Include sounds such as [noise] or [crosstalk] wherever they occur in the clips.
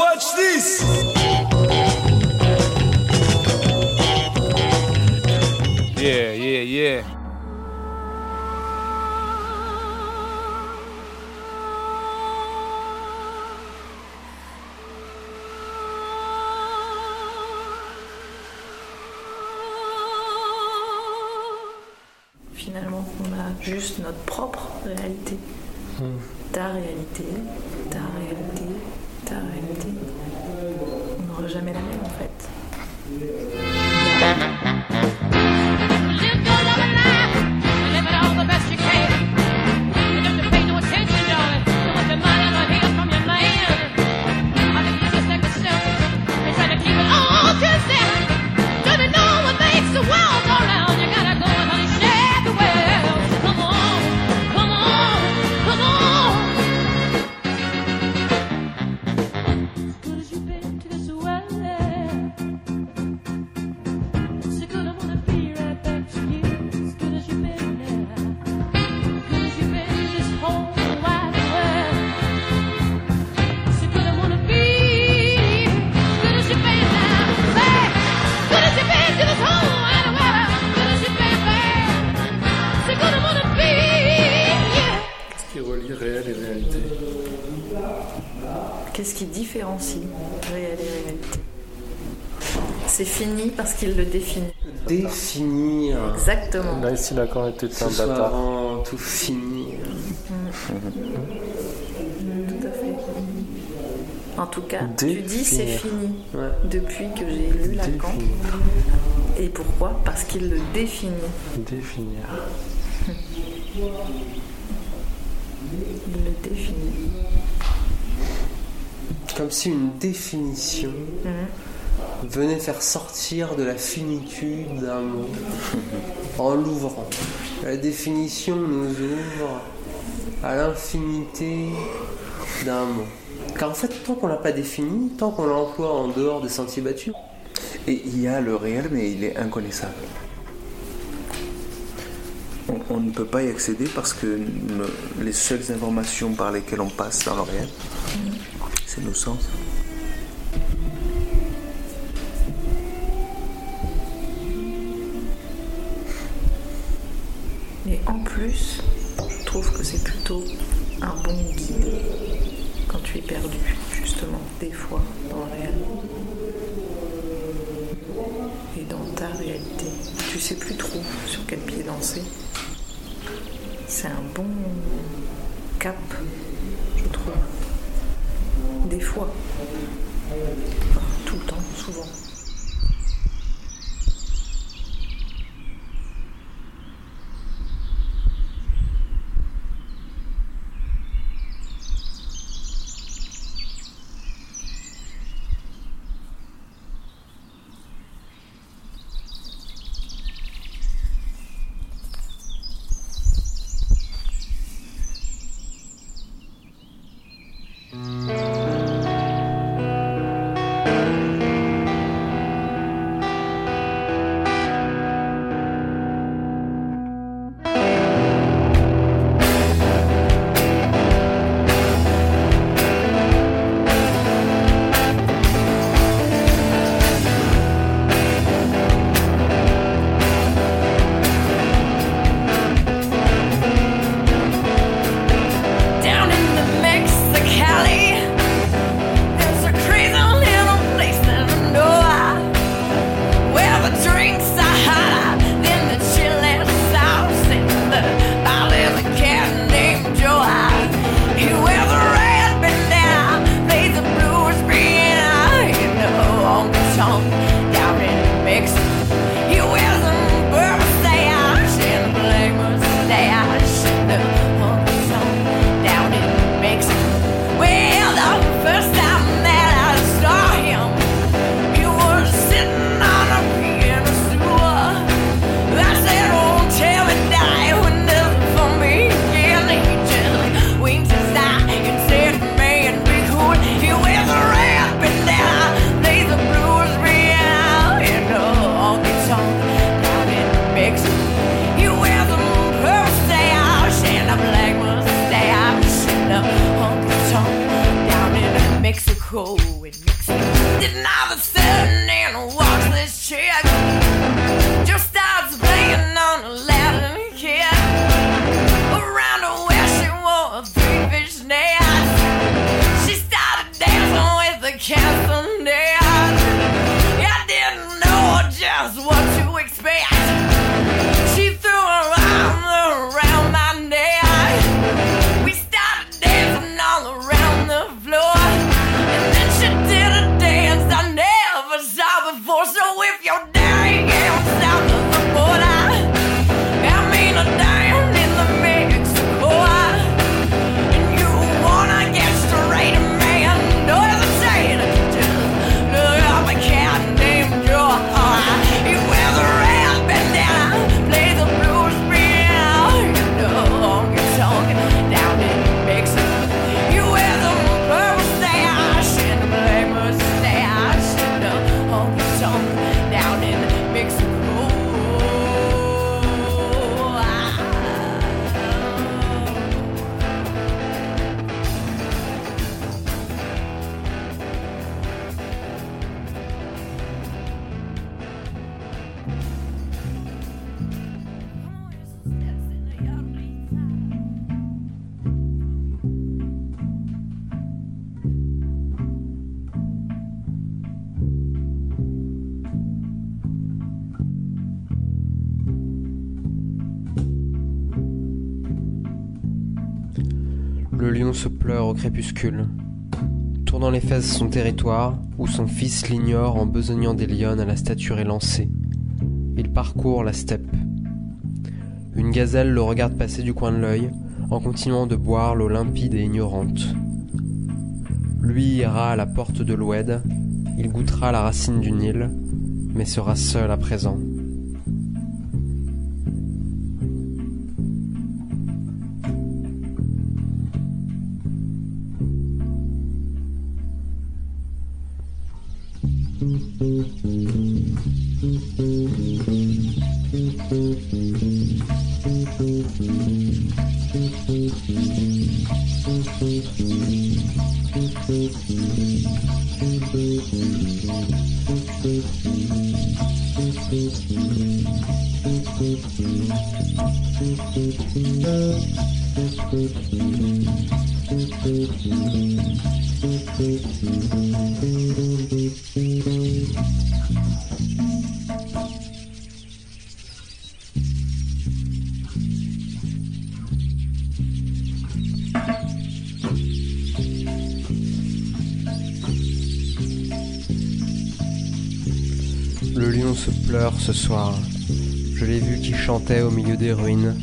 Watch this. Yeah, yeah, yeah. Finalement, on a juste notre propre réalité. Ta réalité, ta réalité, ta réalité. On n'aura jamais la même en fait. Qu'est-ce qui différencie réel et réalité C'est fini parce qu'il le définit. Définir. Exactement. Là, ici, l'accord était ce un soit bâtard. avant tout fini. Tout à fait. En tout cas, tu dis c'est fini Ouais. depuis que j'ai lu Lacan. Définir. Et pourquoi Parce qu'il le définit. Définir. Il le définit. Comme si une définition venait faire sortir de la finitude d'un mot [laughs] en l'ouvrant. La définition nous ouvre à l'infinité d'un mot. Car en fait, tant qu'on l'a pas défini, tant qu'on l'emploie en dehors des sentiers battus, Et il y a le réel, mais il est inconnaissable. On, on ne peut pas y accéder parce que ne- les seules informations par lesquelles on passe dans le réel, c'est nos sens. Et en plus, je trouve que c'est plutôt un bon guide quand tu es perdu, justement, des fois, dans le réel. Et dans ta réalité. Tu sais plus trop sur quel pied danser. C'est un bon cap, je trouve. Des fois. Tout le temps, souvent. 长 cold with mixing. Didn't have a sitting in a watch this chick. Just starts playing on a Latin kid. Around her waist, she wore a three fish net. She started dancing with the castanet. I didn't know just what to expect. Down in Mexico. Le lion se pleure au crépuscule, tournant les fesses son territoire, où son fils l'ignore en besognant des lionnes à la stature élancée. Il parcourt la steppe. Une gazelle le regarde passer du coin de l'œil, en continuant de boire l'eau limpide et ignorante. Lui ira à la porte de l'Oued, il goûtera la racine du Nil, mais sera seul à présent. Le se pleure ce soir. Je l'ai vu qui chantait au milieu des ruines,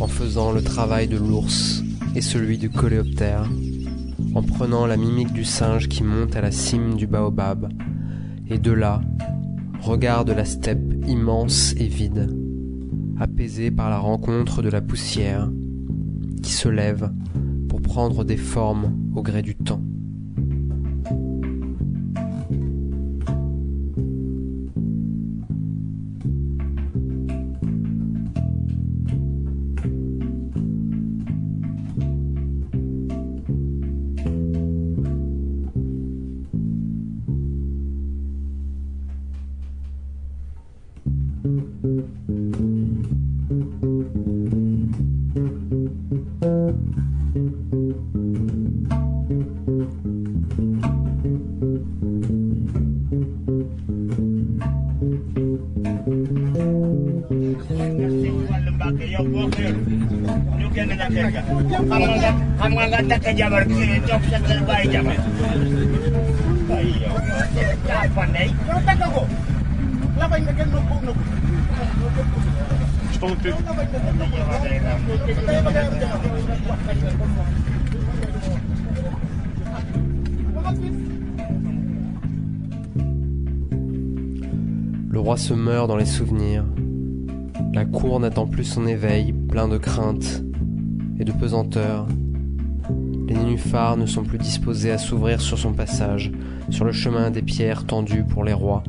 en faisant le travail de l'ours et celui du coléoptère, en prenant la mimique du singe qui monte à la cime du baobab, et de là, regarde la steppe immense et vide, apaisée par la rencontre de la poussière, qui se lève pour prendre des formes au gré du temps. Kamu nggak tak kejabar sini, cok setelah bayi jamin. Le roi se meurt dans les souvenirs. La cour n'attend plus son éveil, plein de crainte et de pesanteur. Les nénuphars ne sont plus disposés à s'ouvrir sur son passage, sur le chemin des pierres tendues pour les rois.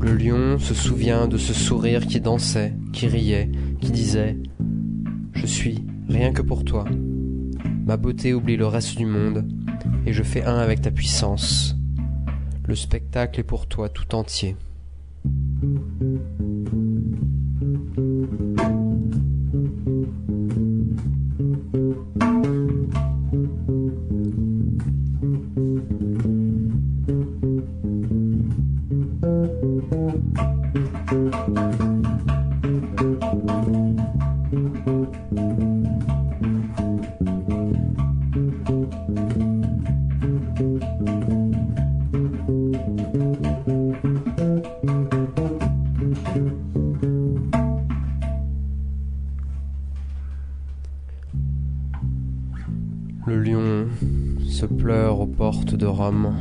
Le lion se souvient de ce sourire qui dansait, qui riait, qui disait ⁇ Je suis rien que pour toi. Ma beauté oublie le reste du monde, et je fais un avec ta puissance. Le spectacle est pour toi tout entier. Le lion se pleure aux portes de Rome.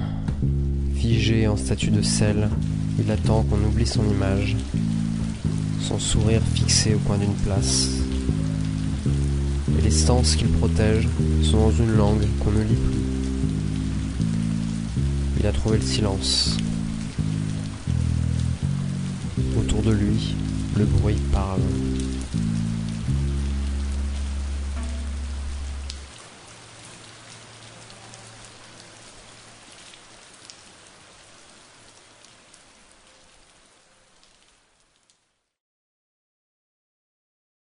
Figé en statue de sel, il attend qu'on oublie son image, son sourire fixé au coin d'une place. Et les stances qu'il protège sont dans une langue qu'on ne lit plus. Il a trouvé le silence. Autour de lui, le bruit parle.